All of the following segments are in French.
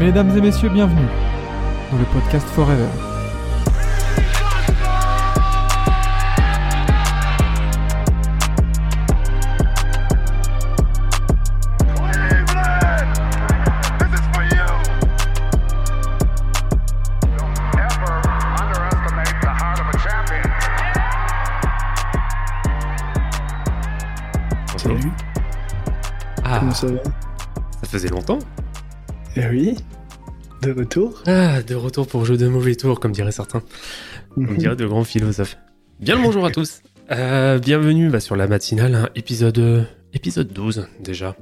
Mesdames et messieurs, bienvenue dans le podcast Forever. Salut, Ah, comment ça va? Ça faisait longtemps. Eh oui, de retour. Ah, de retour pour jeu de mauvais tour, comme diraient certains. Comme diraient de grands philosophes. Bien le bonjour à tous. Euh, bienvenue bah, sur la matinale, hein, épisode, euh, épisode 12 déjà.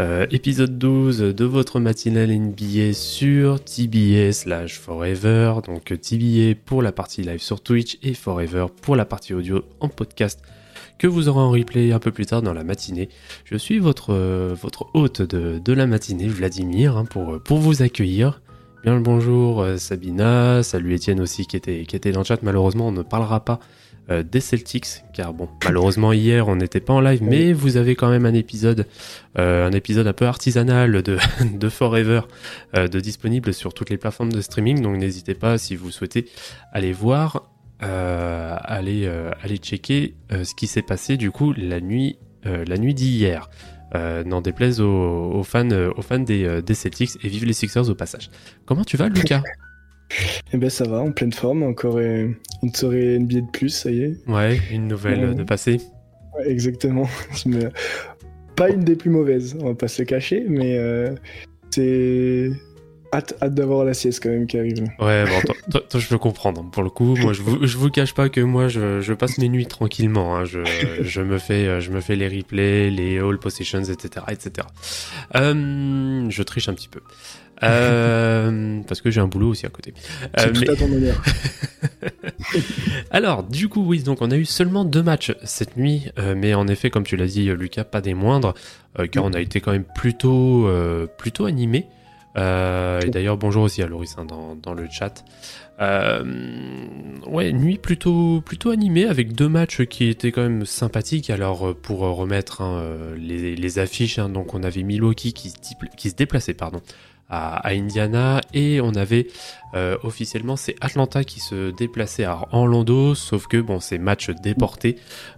Euh, épisode 12 de votre matinale NBA sur TBA slash Forever. Donc TBA pour la partie live sur Twitch et Forever pour la partie audio en podcast que vous aurez en replay un peu plus tard dans la matinée. Je suis votre, euh, votre hôte de, de la matinée, Vladimir, hein, pour, pour vous accueillir. Bien le bonjour euh, Sabina, salut Étienne aussi qui était, qui était dans le chat. Malheureusement, on ne parlera pas euh, des Celtics, car bon, malheureusement hier on n'était pas en live, mais vous avez quand même un épisode, euh, un épisode un peu artisanal de, de Forever, euh, de disponible sur toutes les plateformes de streaming. Donc n'hésitez pas si vous souhaitez aller voir, euh, aller, euh, aller checker euh, ce qui s'est passé du coup la nuit, euh, la nuit d'hier. N'en déplaise aux, aux fans, aux fans des, des Celtics et vive les Sixers au passage. Comment tu vas, Lucas? Eh ben ça va, en pleine forme, encore une soirée NBA de plus, ça y est. Ouais, une nouvelle Ouais. de passé. Ouais, exactement. Pas une des plus mauvaises, on va pas se le cacher, mais c'est... Hâte, hâte d'avoir la sieste quand même qui arrive. Ouais, bon, toi, toi- toi, je peux comprendre. hein. Pour le coup, moi, je vous, je vous cache pas que moi, je, je passe mes nuits tranquillement. hein. Je, je me fais, euh, je me fais les replays, les all positions, etc., etc. Euh, je triche un petit peu. Euh, parce que j'ai un boulot aussi à côté. Euh, tout mais- à ton honneur. alors, du coup, oui, donc on a eu seulement deux matchs cette nuit, euh, mais en effet, comme tu l'as dit, Lucas, pas des moindres, car on a été quand même plutôt, plutôt animé. Euh, et d'ailleurs, bonjour aussi à Loris hein, dans, dans le chat. Euh, ouais, nuit plutôt, plutôt animée avec deux matchs qui étaient quand même sympathiques. Alors, euh, pour euh, remettre hein, euh, les, les affiches, hein, donc on avait Milwaukee qui, qui se déplaçait, pardon, à, à Indiana, et on avait euh, officiellement, c'est Atlanta qui se déplaçait à Orlando, sauf que bon, c'est match déporté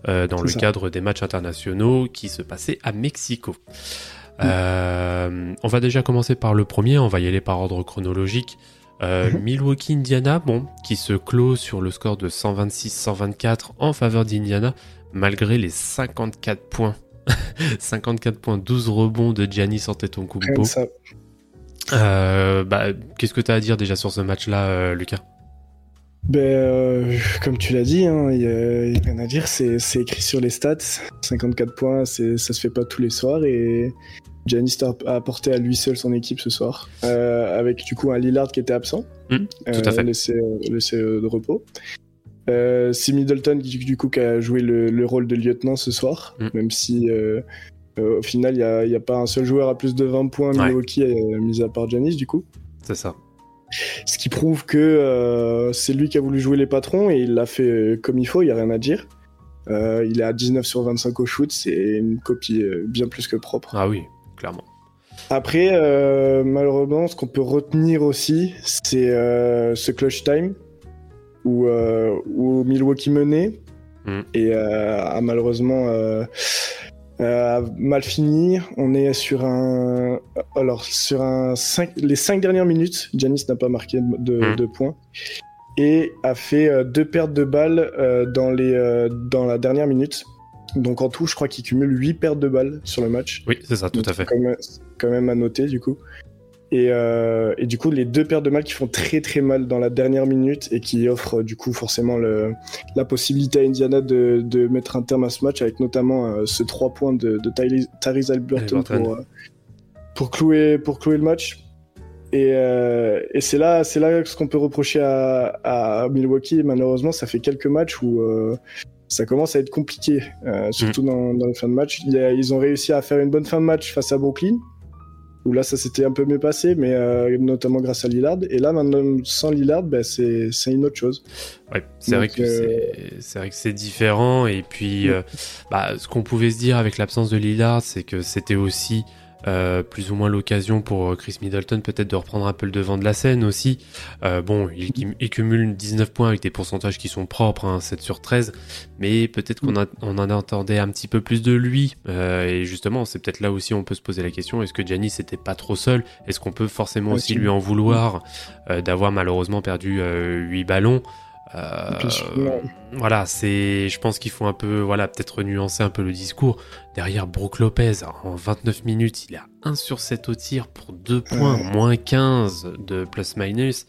euh, dans le ça. cadre des matchs internationaux qui se passaient à Mexico. Euh, on va déjà commencer par le premier, on va y aller par ordre chronologique. Euh, Mhm. Milwaukee Indiana, bon, qui se clôt sur le score de 126-124 en faveur d'Indiana, malgré les 54 points. 54 points, 12 rebonds de Giannis Rien Antetokounmpo. Euh, bah, qu'est-ce que tu as à dire déjà sur ce match-là, euh, Lucas? Ben, euh, comme tu l'as dit, hein, il y a, il y a rien à dire, c'est c'est écrit sur les stats. 54 points, c'est- ça se fait pas tous les soirs et Giannis a apporté à lui seul son équipe ce soir, euh, avec du coup un Lillard qui était absent, Mm, tout à fait. laissé, euh, laissé, euh, de repos. C'est Middleton qui, du coup qui a joué le, le rôle de lieutenant ce soir, Mm. même si au final il n'y a, pas un seul joueur à plus de 20 points. Milwaukee, mis à part Giannis du coup. C'est ça. Ce qui prouve que euh, c'est lui qui a voulu jouer les patrons et il l'a fait euh, comme il faut, il n'y a rien à dire. Euh, il est à 19 sur 25 au shoot, c'est une copie bien plus que propre. Ah oui, clairement. Après, euh, malheureusement, ce qu'on peut retenir aussi, c'est ce clutch time où, où Milwaukee menait Mm. et a malheureusement euh, mal fini. On est sur un, alors sur un cinq- les cinq dernières minutes, Janis n'a pas marqué de, de points et a fait euh, deux pertes de balles euh, dans les dans la dernière minute. Donc en tout, je crois qu'il cumule 8 pertes de balles sur le match. Oui, c'est ça, tout Donc, à fait. même, quand même à noter, du coup. Et, euh, et du coup, les deux paires de balles qui font très très mal dans la dernière minute et qui offrent du coup forcément le, la possibilité à Indiana de, de mettre un terme à ce match avec notamment euh, ce 3 points de, de Tyrese- pour, euh, pour, clouer, pour clouer le match. Et, et c'est là, c'est là ce qu'on peut reprocher à, à Milwaukee. Malheureusement, ça fait quelques matchs où ça commence à être compliqué, surtout dans, dans les fins de match. Ils ont réussi à faire une bonne fin de match face à Brooklyn, où là ça s'était un peu mieux passé, mais euh, notamment grâce à Lillard. Et là maintenant sans Lillard, ben, c'est une autre chose. Ouais, c'est vrai euh, c'est- c'est vrai que c'est différent et puis euh, bah, ce qu'on pouvait se dire avec l'absence de Lillard, c'est que c'était aussi Euh, plus ou moins l'occasion pour Chris Middleton peut-être de reprendre un peu le devant de la scène aussi. Euh, bon, il, il, cumule 19 points avec des pourcentages qui sont propres, hein, 7 sur 13, mais peut-être qu'on on en attendait un petit peu plus de lui. Euh, et justement, c'est peut-être là aussi on peut se poser la question, est-ce que Giannis n'était pas trop seul? Est-ce qu'on peut forcément aussi lui en vouloir d'avoir malheureusement perdu 8 ballons? Euh, voilà, c'est, je pense qu'il faut un peu, voilà, peut-être nuancer un peu le discours. Derrière Brook Lopez, en 29 minutes, il a 1 sur 7 au tir pour 2 points, moins 15 de plus-minus.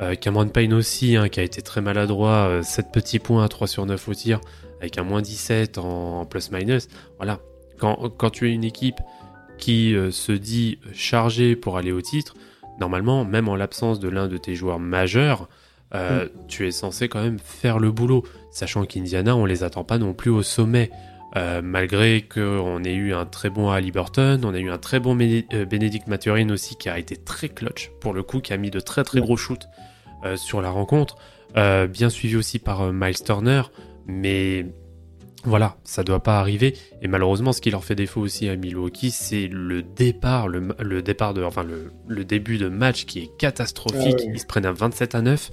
Euh, Cameron Payne aussi, hein, qui a été très maladroit, 7 euh, petits points à 3 sur 9 au tir, avec un moins 17 en, plus-minus. Voilà, quand, quand, tu es une équipe qui se dit chargée pour aller au titre, normalement, même en l'absence de l'un de tes joueurs majeurs, euh, tu es censé quand même faire le boulot, sachant qu'Indiana, on les attend pas non plus au sommet. Euh, malgré qu'on ait eu un très bon Ali Burton, on a eu un très bon euh, Bénédicte Mathurin aussi qui a été très clutch pour le coup, qui a mis de très très gros shoots sur la rencontre, bien suivi aussi par Miles Turner, mais voilà, ça doit pas arriver. Et malheureusement, ce qui leur fait défaut aussi à Milwaukee, c'est le départ, le, départ de, enfin le, début de match qui est catastrophique. Ah Ils se prennent un 27 à 9.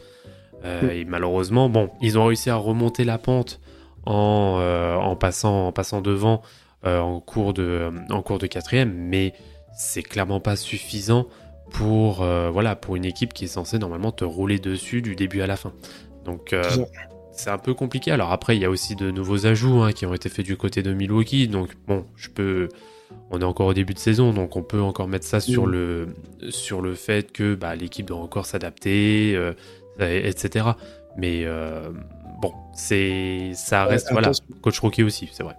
Euh, et malheureusement, bon, ils ont réussi à remonter la pente en, euh, en, passant, en passant devant euh, en, cours de, en cours de quatrième, mais c'est clairement pas suffisant pour, voilà, pour une équipe qui est censée normalement te rouler dessus du début à la fin. Donc c'est un peu compliqué. Alors après, il y a aussi de nouveaux ajouts hein, qui ont été faits du côté de Milwaukee. Donc bon, je peux. On est encore au début de saison, donc on peut encore mettre ça sur le sur le fait que bah, l'équipe doit encore s'adapter, etc. Mais euh, bon, c'est ça reste voilà, coach rookie aussi, c'est vrai.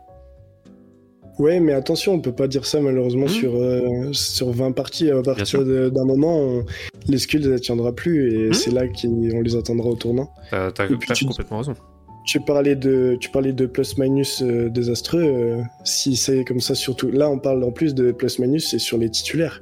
Ouais, mais attention, on peut pas dire ça malheureusement mmh. sur, euh, sur 20 parties. À partir d'un moment, les skills ne tiendra plus et mmh. c'est là qu'on les attendra au tournant. T'as complètement raison. Tu parlais de, tu parlais de plus-minus euh, désastreux. si c'est comme ça, surtout. Là, on parle en plus de plus-minus, c'est sur les titulaires.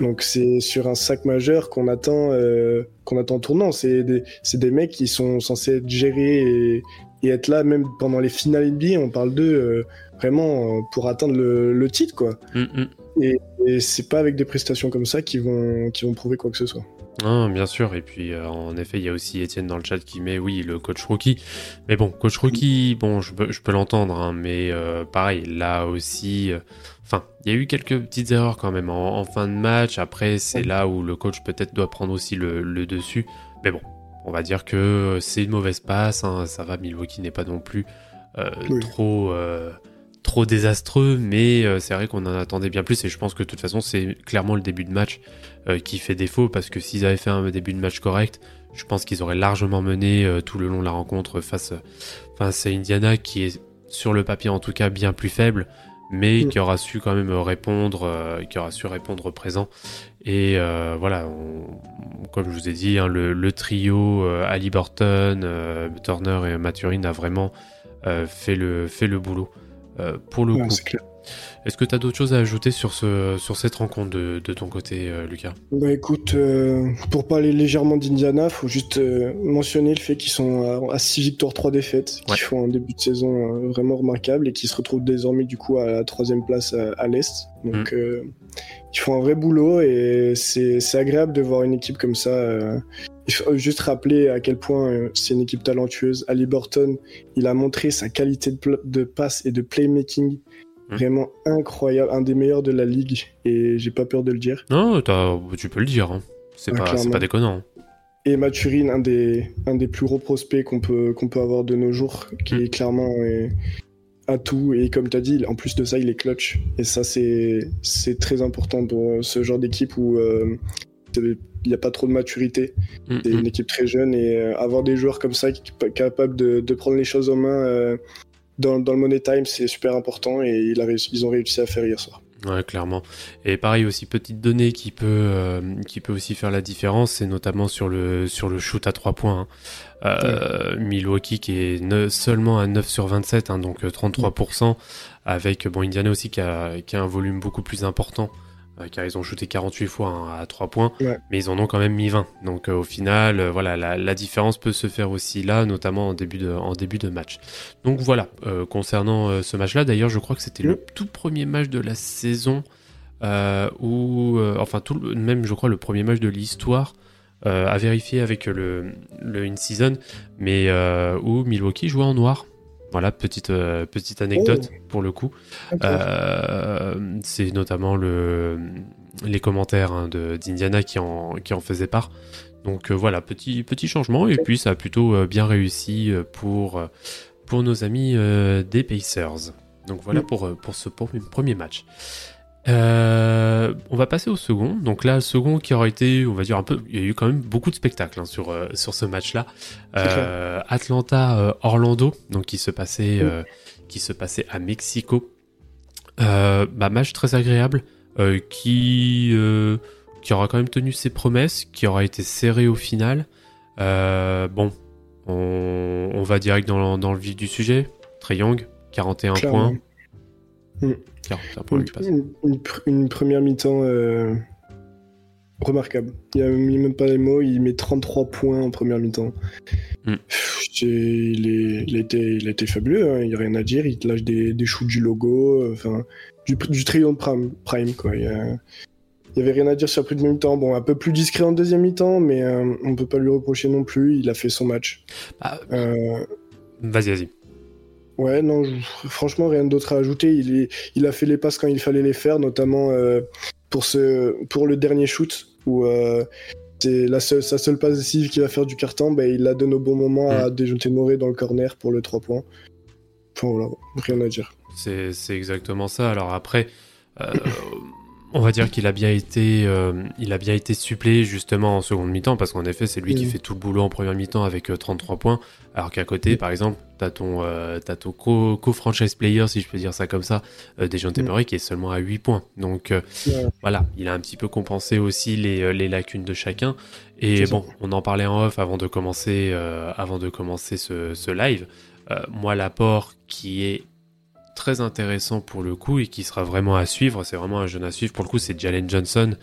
Donc c'est sur un sac majeur qu'on attend, euh, qu'on attend tournant. C'est des, des, mecs qui sont censés être gérés et, et, être là même pendant les finales NBA. On parle d'eux euh, vraiment pour atteindre le, le titre, quoi. Mm, mm. Et, et c'est pas avec des prestations comme ça qu'ils vont, qui vont prouver quoi que ce soit. Ah, bien sûr, et puis euh, en effet, il y a aussi Étienne dans le chat qui met oui le coach rookie. Mais bon, coach rookie, bon, je peux, je peux l'entendre, hein, mais euh, pareil, là aussi, euh, enfin, il y a eu quelques petites erreurs quand même en, fin de match. Après, c'est là où le coach peut-être doit prendre aussi le, dessus. Mais bon, on va dire que c'est une mauvaise passe, hein, ça va, Milwaukee n'est pas non plus trop trop désastreux, mais euh, c'est vrai qu'on en attendait bien plus et je pense que de toute façon c'est clairement le début de match euh, qui fait défaut parce que s'ils avaient fait un début de match correct, je pense qu'ils auraient largement mené euh, tout le long de la rencontre face, face à Indiana qui est sur le papier en tout cas bien plus faible mais mm. qui aura su quand même répondre, qui aura su répondre présent. Et voilà, comme je vous ai dit, hein, le, trio Ali Burton, Turner et Maturin a vraiment fait, le, fait le boulot. Euh, pour le coup. Est-ce que tu as d'autres choses à ajouter sur, ce, sur cette rencontre de, de ton côté, euh, Lucas? Bah écoute, euh, pour parler légèrement d'Indiana, faut juste mentionner le fait qu'ils sont à 6 victoires, 3 défaites, qui font un début de saison vraiment remarquable et qui se retrouvent désormais du coup à la troisième place à, l'Est. Donc mm. ils font un vrai boulot et c'est agréable de voir une équipe comme ça il faut juste rappeler à quel point euh, c'est une équipe talentueuse. Ali Burton, il a montré sa qualité de, passe et de playmaking hmm. vraiment incroyable, un des meilleurs de la ligue, et j'ai pas peur de le dire. Non, tu peux le dire, hein. c'est pas, pas, déconnant. Et Maturin, un des, un des plus gros prospects qu'on peut, qu'on peut avoir de nos jours, qui hmm. est clairement à tout, et comme tu as dit, en plus de ça, il est clutch, et ça c'est très important pour ce genre d'équipe où euh, il n'y a pas trop de maturité. Mm, c'est une mm. équipe très jeune et euh, avoir des joueurs comme ça qui sont capables de, prendre les choses en main euh, dans, le Money Time, c'est super important et il a ils ont réussi à faire hier soir. Ouais, clairement. Et pareil aussi, petite donnée qui peut, euh, qui peut aussi faire la différence, c'est notamment sur le, sur le shoot à 3 points. Hein. Milwaukee qui est seulement à 9 sur 27, hein, donc 33%, avec bon, Indiana aussi qui a, qui a un volume beaucoup plus important car ils ont shooté 48 fois hein, à 3 points, mais ils en ont quand même mis 20. Donc euh, au final, euh, voilà, la, différence peut se faire aussi là, notamment en début de, en début de match. Donc voilà, concernant ce match-là, d'ailleurs, je crois que c'était le tout premier match de la saison où, enfin, tout même, je crois, le premier match de l'histoire à vérifier avec le, le in-season, mais où Milwaukee jouait en noir. Voilà, petite, petite anecdote oh. pour le coup. c'est notamment le, les commentaires hein, d'Indiana qui en, qui en faisaient part. Donc voilà, petit, petit changement, et puis ça a plutôt bien réussi pour, pour nos amis des Pacers. Donc voilà mm. pour, pour ce premier match. Euh, on va passer au second. Donc là, le second qui aura été, on va dire un peu, il y a eu quand même beaucoup de spectacles hein, sur euh, sur ce match-là. Euh, Atlanta Orlando, donc qui se passait qui se passait à Mexico. bah, match très agréable qui qui aura quand même tenu ses promesses, qui aura été serré au final. bon, on, va direct dans, dans le vif du sujet. Trey Young, 41 points. Mm. Une, première mi-temps euh, remarquable. Il a mis même pas les mots, il met 33 points en première mi-temps. Mm. Il, a été, fabuleux, hein. il n'y a rien à dire, il te lâche des, des shoots du logo, euh, du, du de prime, prime quoi. Il y, avait rien à dire sur la première mi-temps. Bon, un peu plus discret en deuxième mi-temps, mais euh, on peut pas lui reprocher non plus. Il a fait son match. Bah, vas-y, vas-y. Ouais, non, franchement, rien d'autre à ajouter. Il, est, il a fait les passes quand il fallait les faire, notamment euh, pour, ce, pour le dernier shoot, où euh, c'est la seule, sa seule passe décisive qui va faire du carton. Ben, il la donne au bon moment à mm. Dejounte Moré dans le corner pour le 3 points. Enfin, voilà, rien à dire. C'est exactement ça. Alors après, euh, on va dire qu'il a bien été, euh, il a bien été suppléé justement en seconde mi-temps parce qu'en effet c'est lui qui mm. fait tout le boulot en première mi-temps avec 33 euh, points, alors qu'à côté par exemple t'as ton, euh, as ton co-franchise player si je peux dire ça comme ça, Dejan mm. qui est seulement à 8 points. Donc voilà, il a un petit peu compensé aussi les, les lacunes de chacun. Et bon, on en parlait en off avant de commencer, avant de commencer ce, ce live. moi l'apport qui est très intéressant pour le coup et qui sera vraiment à suivre. C'est vraiment un jeune à suivre. Pour le coup, c'est Jalen Johnson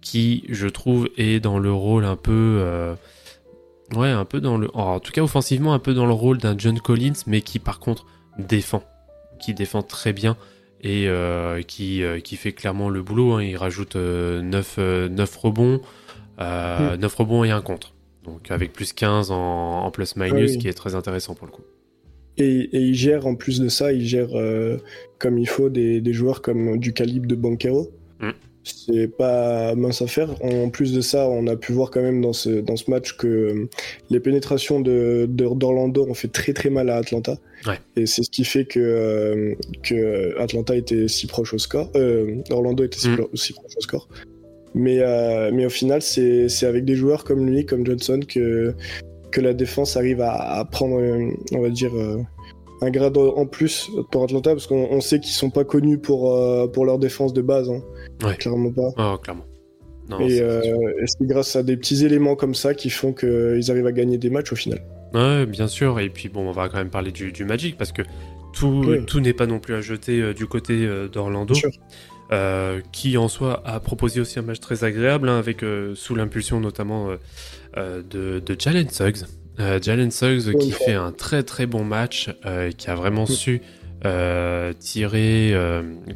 qui, je trouve, est dans le rôle un peu. Euh, ouais, un peu dans le. en tout cas, offensivement, un peu dans le rôle d'un John Collins, mais qui, par contre, défend. Qui défend très bien et euh, qui, euh, qui fait clairement le boulot. Hein. Il rajoute 9, 9 rebonds, 9 mm. rebonds et un contre. Donc avec plus 15 en, plus-minus, qui est très intéressant pour le coup. Et, il gère en plus de ça, il gère euh, comme il faut des, joueurs comme du calibre de Banquero. Mm. C'est pas mince à faire. En plus de ça, on a pu voir quand même dans ce, dans ce match que euh, les pénétrations de, d'Orlando ont fait très très mal à Atlanta. Et c'est ce qui fait que, euh, que Atlanta était si proche au score. Orlando était si, mm. si, proche au score. Mais, mais au final, c'est avec des joueurs comme lui, comme Johnson, que, que la défense arrive à, prendre, euh, on va dire, euh, un grade en plus pour Atlanta, parce qu'on sait qu'ils sont pas connus pour, euh, pour leur défense de base. Hein. Clairement pas. Oh, clairement. et c'est grâce à des petits éléments comme ça qui font qu'ils arrivent à gagner des matchs au final. Ouais, bien sûr. Et puis bon, on va quand même parler du, Magic parce que tout, tout n'est pas non plus à jeter du côté d'Orlando. Qui en soi a proposé aussi un match très agréable hein, avec sous l'impulsion notamment euh, de, de, Jalen Suggs. Euh, Jalen Suggs qui fait un très très bon match, euh, qui a vraiment su tirer,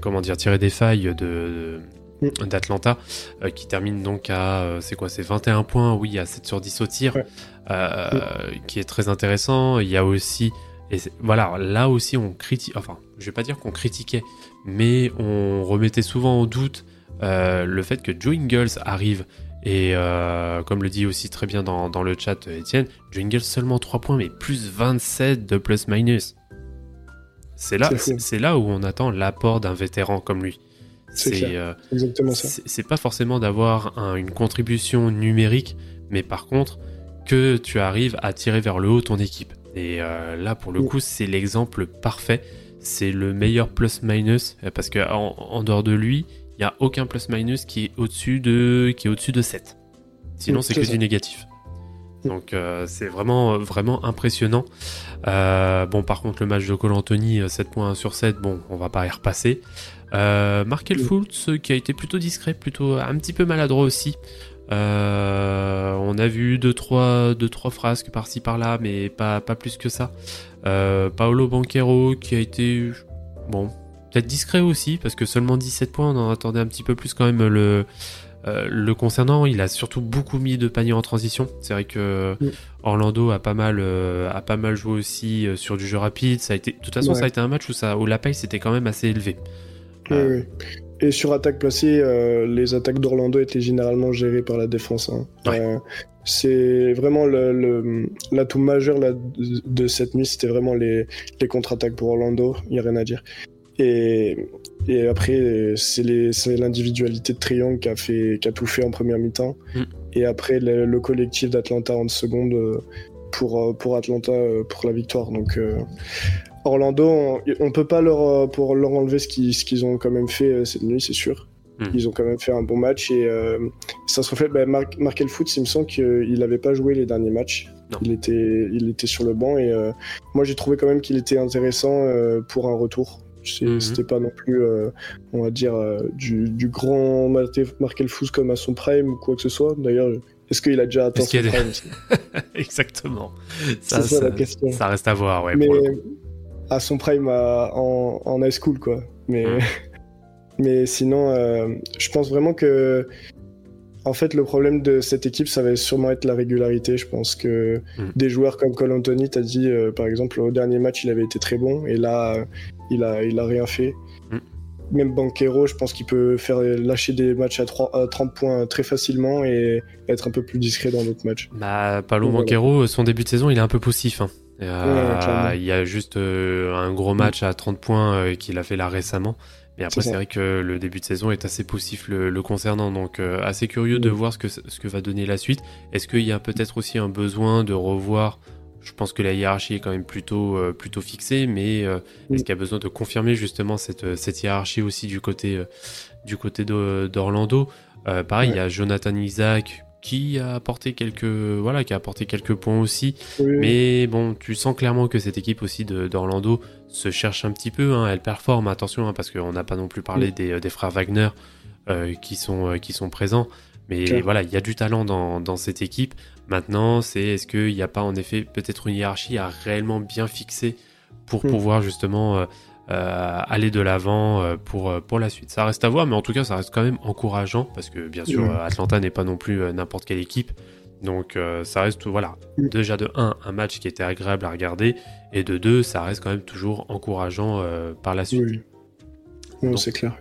comment dire, tirer des failles de, d'Atlanta, qui termine donc à, c'est quoi, c'est 21 points, oui, à 7 sur 10 au tir, qui est très intéressant. Il y a aussi, et voilà, là aussi on critique, enfin, je vais pas dire qu'on critiquait, mais on remettait souvent en doute le fait que Joe Ingles arrive et euh, comme le dit aussi très bien dans, dans le chat Etienne, Jingle seulement 3 points, mais plus 27 de plus-minus. C'est là, c'est là où on attend l'apport d'un vétéran comme lui. C'est euh, exactement ça. C'est pas forcément d'avoir une contribution numérique, mais par contre que tu arrives à tirer vers le haut ton équipe. Et euh, là, pour le coup, c'est l'exemple parfait. C'est le meilleur plus-minus parce que en, dehors de lui, il n'y a aucun plus-minus qui est au-dessus de, qui est au-dessus de 7. Sinon, c'est que du négatif. Donc euh, c'est vraiment vraiment impressionnant. Euh, bon par contre le match de Cole Anthony 7 points sur 7, bon on va pas y repasser. Euh, Markel Fultz qui a été plutôt discret, plutôt un petit peu maladroit aussi. Euh, on a vu 2-3 deux, trois, deux, trois frasques par-ci par-là, mais pas, pas plus que ça. Paolo Banquero qui a été bon peut-être discret aussi, parce que seulement 17 points, on en attendait un petit peu plus quand même le, euh, le concernant. Il a surtout beaucoup mis de paniers en transition. C'est vrai que Mm. Orlando a pas mal, euh, a pas mal joué aussi euh, sur du jeu rapide. Ça a été, de toute façon, Ouais. ça a été un match où, ça, où la pace était quand même assez élevée. Oui, Euh, oui. Et sur attaque placée, euh, les attaques d'Orlando étaient généralement gérées par la défense. hein. Ouais. Euh, c'est vraiment l'atout majeur là, de, de cette nuit, c'était vraiment les, les contre-attaques pour Orlando. Il n'y a rien à dire. Et, et après, c'est, l'individualité de Triangle qui a, fait, qui a tout fait en première mi-temps. Mm. Et après, le, le collectif d'Atlanta en seconde euh, pour, pour Atlanta pour la victoire. Donc. euh, Orlando, on, on peut pas leur, euh, pour leur enlever ce qu'ils, ont quand même fait euh, cette nuit, c'est sûr. Mm. Ils ont quand même fait un bon match et euh, ça se reflète. Bah, Mark, Markel Foot, il me semble qu'il n'avait pas joué les derniers matchs. Non. Il était, il était sur le banc et euh, moi j'ai trouvé quand même qu'il était intéressant euh, pour un retour. Mhm. C'était pas non plus, on va dire, du, du grand Markel Foot comme à son prime ou quoi que ce soit. D'ailleurs, est-ce qu'il a déjà atteint son a prime Exactement. Ça, la question. ça reste à voir, ouais. mais pour le coup. À son prime à- en, en high school quoi mais Mm. mais sinon euh, je pense vraiment que en fait le problème de cette équipe ça va sûrement être la régularité je pense que Mm. des joueurs comme Cole Anthony t'as dit euh, par exemple au dernier match il avait été très bon et là euh, il a il a rien fait Mm. même Banquero, je pense qu'il peut faire lâcher des matchs à, 3 à 30 points très facilement et être un peu plus discret dans d'autres matchs. Bah, Palo Voilà. Banquero, son début de saison, il est un peu poussif. hein. Euh, il y a juste euh, un gros match à 30 points euh, qu'il a fait là récemment. Mais après, C'est vrai que le début de saison est assez poussif le, le concernant. Donc, assez curieux de Mm. voir ce que, ce que va donner la suite. Est-ce qu'il y a peut-être aussi un besoin de revoir Je pense que la hiérarchie est quand même plutôt, euh, plutôt fixée, mais euh, Mm. est-ce qu'il y a besoin de confirmer justement cette, cette hiérarchie aussi du côté, euh, du côté d'Orlando? Pareil, il y a Jonathan Isaac qui a apporté quelques, voilà, qui a apporté quelques points aussi. Oui, Mais bon, tu sens clairement que cette équipe aussi d'Orlando se cherche un petit peu. hein. Elle performe, attention, hein, parce qu'on n'a pas non plus parlé Mm. des, des frères Wagner euh, qui, sont, euh, qui sont présents. Mais voilà, il y a du talent dans, dans cette équipe. Maintenant, c'est est-ce qu'il n'y a pas en effet peut-être une hiérarchie à réellement bien fixer pour Mm. pouvoir justement euh, euh, aller de l'avant euh, pour, euh, pour la suite. Ça reste à voir, mais en tout cas, ça reste quand même encourageant parce que bien sûr, Ouais. euh, Atlanta n'est pas non plus euh, n'importe quelle équipe. Donc euh, ça reste, voilà, Mm. déjà de 1, un match qui était agréable à regarder, et de 2, ça reste quand même toujours encourageant euh, par la suite. oui. Non, c'est clair.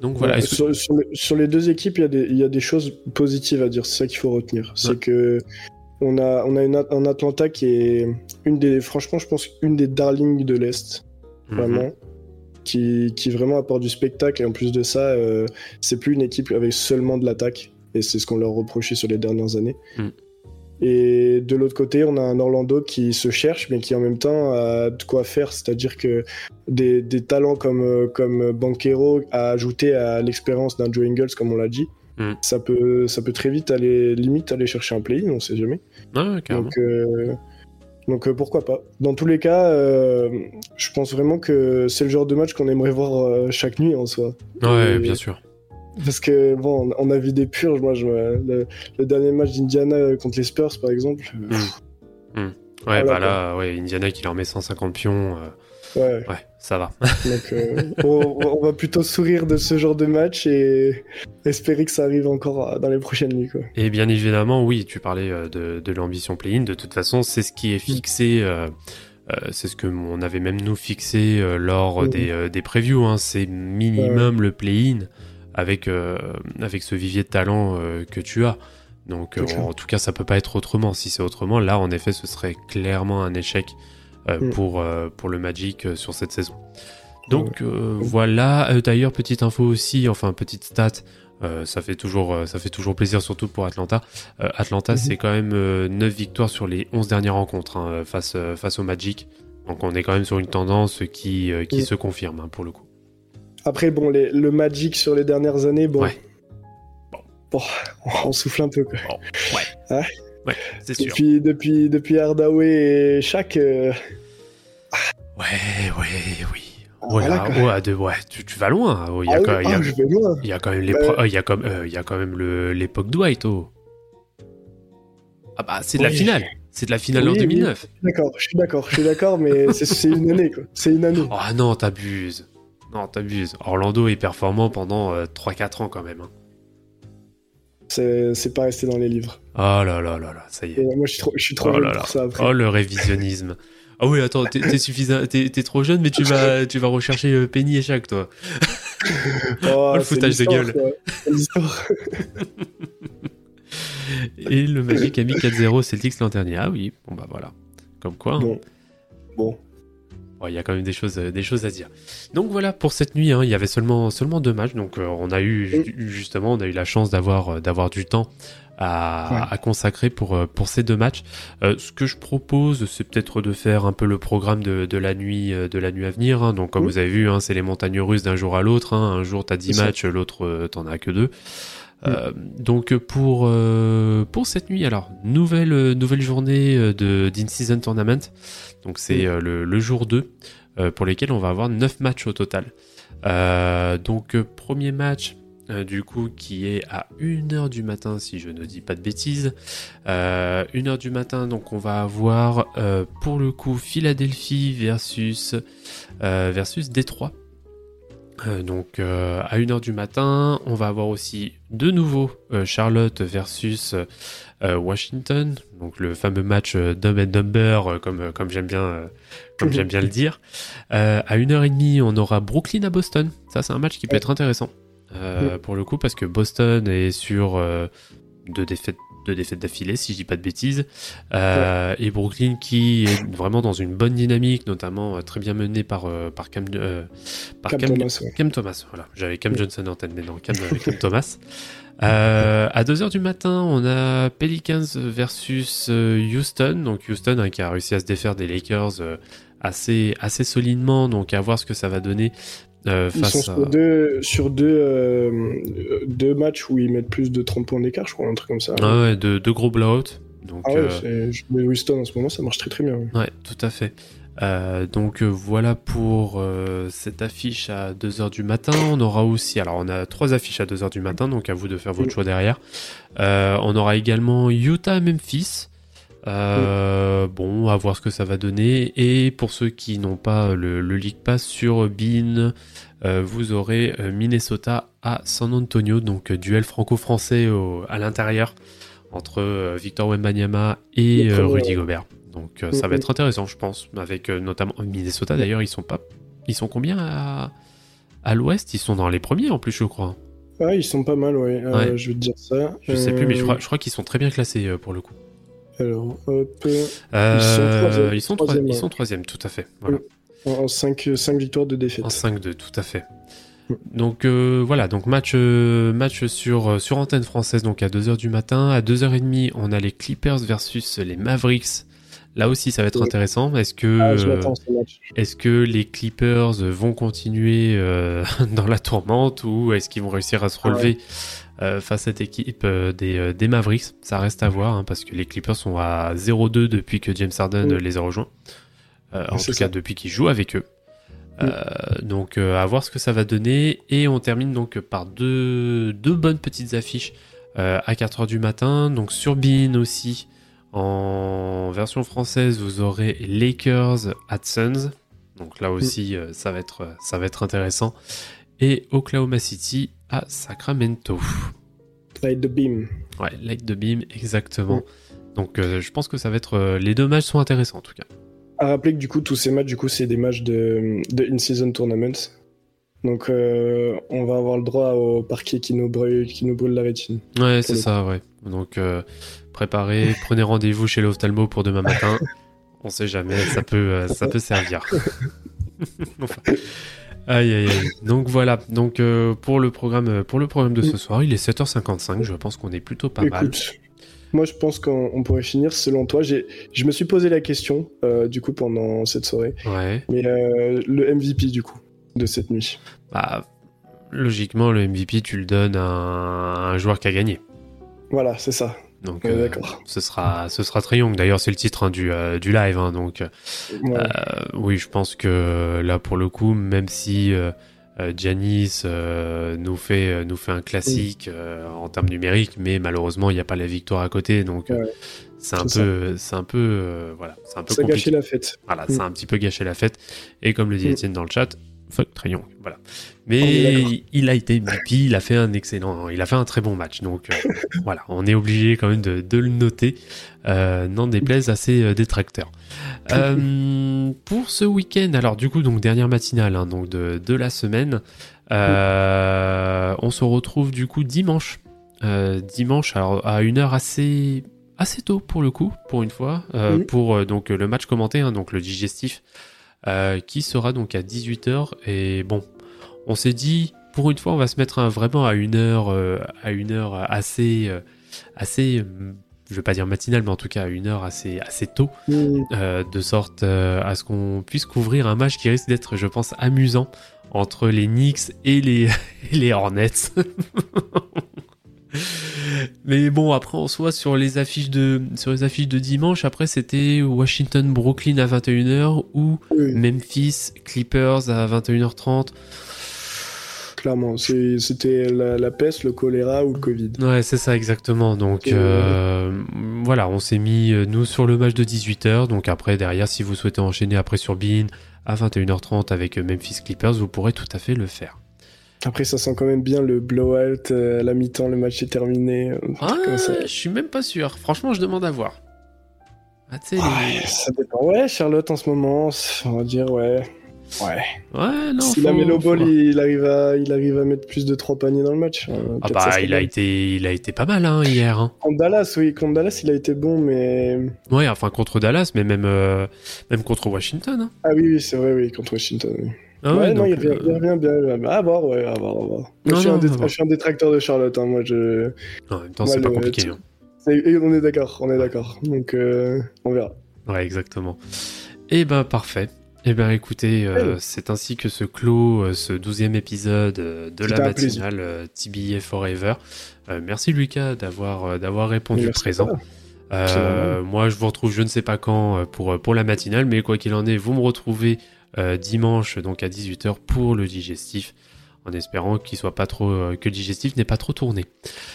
Donc voilà, Ouais, est-ce que- sur, les, sur les deux équipes, il y, a des- il y a des choses positives à dire. C'est ça qu'il faut retenir. C'est Ouais. que on a, on a une, un Atlanta qui est une des, franchement, je pense, une des darlings de l'Est, Mhm. vraiment. Qui, qui vraiment apporte du spectacle. Et en plus de ça, euh, c'est plus une équipe avec seulement de l'attaque. Et c'est ce qu'on leur reprochait sur les dernières années. Mm. Et de l'autre côté, on a un Orlando qui se cherche, mais qui en même temps a de quoi faire. C'est-à-dire que des, des talents comme, comme Banquero à ajouter à l'expérience d'un Joe Ingles, comme on l'a dit, Mm. ça, peut, ça peut très vite aller, limite, aller chercher un play-in, on sait jamais. Carrément. Donc, euh, donc euh, pourquoi pas. Dans tous les cas, euh, je pense vraiment que c'est le genre de match qu'on aimerait voir euh, chaque nuit en soi. ouais, et- bien sûr. Parce que bon, on a vu des purges. Moi, je, le, le dernier match d'Indiana contre les Spurs, par exemple. euh, Ouais, Voilà, bah là, ouais, Indiana qui leur met 150 pions, Ouais, ouais, ça va. donc euh, on, on va plutôt sourire de ce genre de match et espérer que ça arrive encore euh, dans les prochaines nuits. Quoi. Et bien évidemment, oui, tu parlais euh, de, de l'ambition play-in. De toute façon, c'est ce qui est fixé. euh, c'est ce que on avait même nous fixé lors Mhm. des, des previews. Hein, c'est minimum le play-in avec euh, avec ce vivier de talent que tu as. Donc, clair. en tout cas, ça peut pas être autrement. Si c'est autrement, là, en effet, ce serait clairement un échec Mm. pour euh, pour le Magic euh, sur cette saison. Donc euh, voilà. Euh, D'ailleurs, petite info aussi, enfin petite stat. euh, ça fait toujours euh, ça fait toujours plaisir surtout pour Atlanta. Euh, Atlanta Mhm. c'est quand même euh, 9 victoires sur les 11 dernières rencontres hein, face euh, face au Magic. Donc on est quand même sur une tendance qui euh, qui Mm. se confirme hein, pour le coup. Après, bon, les- le Magic sur les dernières années, bon. Ouais. Bon, on souffle un peu. Quoi. Bon, ouais. Hein ouais, c'est sûr. Depuis, depuis, depuis Hardaway et Shaq, euh, Ouais, ouais, oui. voilà, Voilà, quoi. ouais, de- ouais, tu, tu vas loin. Oh, Il y a ah, quand- a- ah, loin. il y a quand même euh, euh, même l'époque Dwight oh. Ah bah c'est de la finale. C'est de la finale en Oui, oui. 2009. D'accord, je suis d'accord, je suis d'accord, mais c'est- une année, quoi. C'est une année. Oh non, t'abuses. Non, t'abuses. Orlando est performant pendant 3-4 ans quand même. hein. C'est pas resté dans les livres. Oh là là là là, ça y est. Et moi, je suis trop, je suis trop Oh jeune là là. pour ça après. Oh le révisionnisme. Ah oui, attends, t'es suffisant, t'es trop jeune, mais tu vas, tu vas rechercher euh, Penny et Shaq, toi. Oh, le c'est foutage de gueule. Et le Magic a mis 4-0 Celtics l'an dernier. Ah oui, bon bah voilà. Comme quoi, hein. Bon. Bon. Bon, il y a quand même des choses, euh, des choses à dire. Donc voilà, pour cette nuit, hein, il y avait seulement, seulement deux matchs. Donc euh, on a eu, ju- justement, on a eu la chance d'avoir, euh, d'avoir du temps à, Ouais. à consacrer pour, pour ces deux matchs. Euh, ce que je propose, c'est peut-être de faire un peu le programme de, de la nuit, de la nuit à venir. hein. Donc comme Oui. vous avez vu, hein, c'est les montagnes russes d'un jour à l'autre. hein. Un jour t'as 10 C'est ça. matchs, l'autre t'en as que deux. Euh, donc pour euh, pour cette nuit alors nouvelle nouvelle journée euh, de d'in-season tournament. Donc c'est le, jour 2 euh, pour lesquels on va avoir 9 matchs au total. Donc premier match du coup qui est à 1h du matin si je ne dis pas de bêtises. Euh, 1h du matin donc on va avoir pour le coup Philadelphie versus versus Détroit donc euh, à 1h du matin, on va avoir aussi de nouveau euh, Charlotte versus euh, Washington, donc le fameux match euh, dumb and dumber euh, comme euh, comme j'aime bien euh, comme j'aime bien le dire. Euh, à 1h30, on aura Brooklyn à Boston. Ça c'est un match qui peut être intéressant euh, pour le coup parce que Boston est sur euh, deux défaites deux défaites d'affilée si je dis pas de bêtises Euh, et Brooklyn qui est vraiment dans une bonne dynamique notamment euh, très bien menée par euh, par Cam euh, par Cam Cam- Thomas, ouais. Cam Thomas, voilà. J'avais Cam Johnson en tête, mais non, Cam, Thomas. Euh, à 2h du matin, on a Pelicans versus Houston. Donc Houston hein, qui a réussi à se défaire des Lakers assez, assez solidement. Donc à voir ce que ça va donner euh, Ils sont face à... sur deux, sur deux, euh, deux matchs où ils mettent plus de 30 points d'écart, je crois, un truc comme ça. Ah ouais, de, de gros blowouts. Donc, Ah ouais, euh, je- mais Winston en ce moment, ça marche très très bien. ouais. Ouais, tout à fait. Euh, donc voilà pour cette affiche à 2h du matin. On aura aussi, alors on a trois affiches à 2h du matin, donc à vous de faire votre Mm. choix derrière. On aura également Utah-Memphis. Euh, Bon, à voir ce que ça va donner. Et pour ceux qui n'ont pas le, le League Pass sur Bean, euh, vous aurez euh, Minnesota à San Antonio, donc euh, duel franco-français à l'intérieur entre euh, Victor Wembanyama et euh, Rudy. Gobert. Donc euh, ça va être intéressant, je pense, avec euh, notamment Minnesota. D'ailleurs, ils sont pas, ils sont combien à, à l'Ouest? Ils sont dans les premiers en plus, je crois. Ah, ils sont pas mal, ouais. Euh, Ouais. je vais te dire ça. Je sais plus, mais je Euh, crois, je crois qu'ils sont très bien classés euh, pour le coup. Alors, hop, Euh, ils sont troisième, troi- ils sont troisième, tout à fait. Voilà. en 5, victoires de défaite. En 5-2, tout à fait. Donc euh, voilà, donc match, euh, match sur, sur antenne française donc à 2h du matin. À 2h30, on a les Clippers versus les Mavericks. Là aussi, ça va être Oui. intéressant. Est-ce que, Ah, est-ce que les Clippers vont continuer euh, dans la tourmente ou est-ce qu'ils vont réussir à se Ah relever face à cette équipe euh, des, euh, des Mavericks. Ça reste à voir hein, parce que les Clippers sont à 0-2 depuis que James Harden Oui. euh, les a rejoints. Euh, en tout cas, depuis qu'il joue avec eux. Euh, donc euh, à voir ce que ça va donner. Et on termine donc par deux, deux bonnes petites affiches euh, à 4h du matin. Donc sur Bean aussi en version française vous aurez Lakers at Suns. Donc là aussi euh, ça va être ça va être intéressant. Et Oklahoma City à Sacramento Light the beam. ouais Light the Beam exactement donc euh, je pense que ça va être euh, les deux matchs sont intéressants en tout cas À rappeler que du coup, tous ces matchs, du coup, c'est des matchs de, de in-season tournaments. Donc, euh, on va avoir le droit au parquet qui nous brûle, qui nous brûle la rétine. Ouais, c'est ça, ouais. Donc, préparez, prenez rendez-vous chez l'ophtalmo pour demain matin. On sait jamais, ça peut, ça peut servir. Enfin, Aïe, aïe, aïe. Donc voilà. Donc euh, pour le programme, pour le programme de ce soir, il est 7h55. Je pense qu'on est plutôt pas mal. Moi, je pense qu'on on pourrait finir selon toi. Je me suis posé la question, euh, du coup, pendant cette soirée. Ouais. Mais euh, le MVP, du coup, de cette nuit. Bah, logiquement, le MVP, tu le donnes à un, un joueur qui a gagné. Voilà, c'est ça. Donc, Ouais, euh, ce sera, ce sera Trae Young. D'ailleurs, c'est le titre hein, du, euh, du live. hein, donc, Ouais. Euh, oui, je pense que là, pour le coup, même si euh, nous, fait, nous fait un classique en termes numériques, mais malheureusement, il n'y a pas la victoire à côté, donc Ouais, c'est un, c'est peu, c'est un peu, voilà, c'est un peu ça compliqué. gâché la fête. Voilà, Mm. a un petit peu gâché la fête. Et comme le dit Mm. Étienne dans le chat, fuck voilà. Mais il a été MVP, il a fait un excellent, il a fait un très bon match. Donc euh, voilà, on est obligé quand même de, le noter. Euh, n'en déplaise à ses euh, détracteurs. pour ce week-end, alors du coup, donc dernière matinale hein, donc de, de, la semaine, on se retrouve du coup dimanche. dimanche, alors à une heure assez assez tôt pour le coup, pour une fois, pour donc le match commenté, hein, donc le digestif. Qui sera donc à 18h et bon on s'est dit, pour une fois, on va se mettre vraiment à une heure, euh, à une heure assez, euh, assez, euh, je vais pas dire matinale, mais en tout cas à une heure assez, assez tôt, de sorte à ce qu'on puisse couvrir un match qui risque d'être, je pense, amusant entre les Knicks et les, les Hornets. Mais bon, après en soi sur les affiches de sur les affiches de dimanche, après c'était Washington Brooklyn à 21h ou Memphis Clippers à 21h30 clairement. C'était la, peste, le choléra ou le Covid. Ouais, c'est ça exactement. Donc euh, voilà, on s'est mis euh, nous sur le match de 18h. Donc après, derrière, si vous souhaitez enchaîner après sur Bean à 21h30 avec euh, Memphis Clippers, vous pourrez tout à fait le faire. Après, ça sent quand même bien le blowout à la mi-temps, le match est terminé. Ah, je suis même pas sûr. Franchement, je demande à voir. Ah, Ça dépend. Ouais, Charlotte en ce moment, on va dire, ouais. Ouais. Ouais, non. Si la Melo Ball, il, arrive à, il arrive à mettre plus de 3 paniers dans le match. Euh, ah bah, il a, été, il a été pas mal hein, hier. Hein. Contre Dallas, oui. Contre Dallas, il a été bon, mais. Ouais, enfin, contre Dallas, mais même, euh, même contre Washington. Hein. Ah oui, oui, c'est vrai, oui, contre Washington. Oui. Ah ouais, non, il, revient, euh, revient, bien. Ah, à voir, ouais, à voir, à voir. je, suis un je, suis un détracteur de Charlotte, hein, moi, je. en même temps, c'est pas compliqué. Hein. On est d'accord, on est d'accord. Donc, on verra. Ouais, exactement. Et eh ben, parfait. Eh bien écoutez, euh, c'est ainsi que se clôt euh, ce douzième épisode euh, de la matinale TBA Forever. merci Lucas d'avoir d'avoir répondu présent. moi je vous retrouve je ne sais pas quand pour, pour la matinale, mais quoi qu'il en est, vous me retrouvez dimanche donc à 18h pour le digestif en espérant qu'il soit pas trop que le digestif n'est pas trop tourné.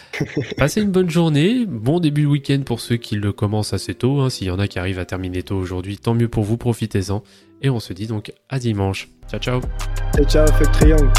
Passez une bonne journée, bon début de week-end pour ceux qui le commencent assez tôt. Hein. S'il y en a qui arrivent à terminer tôt aujourd'hui, tant mieux pour vous, profitez-en. Et on se dit donc à dimanche. Ciao, ciao. Ciao, ciao, fait triangle.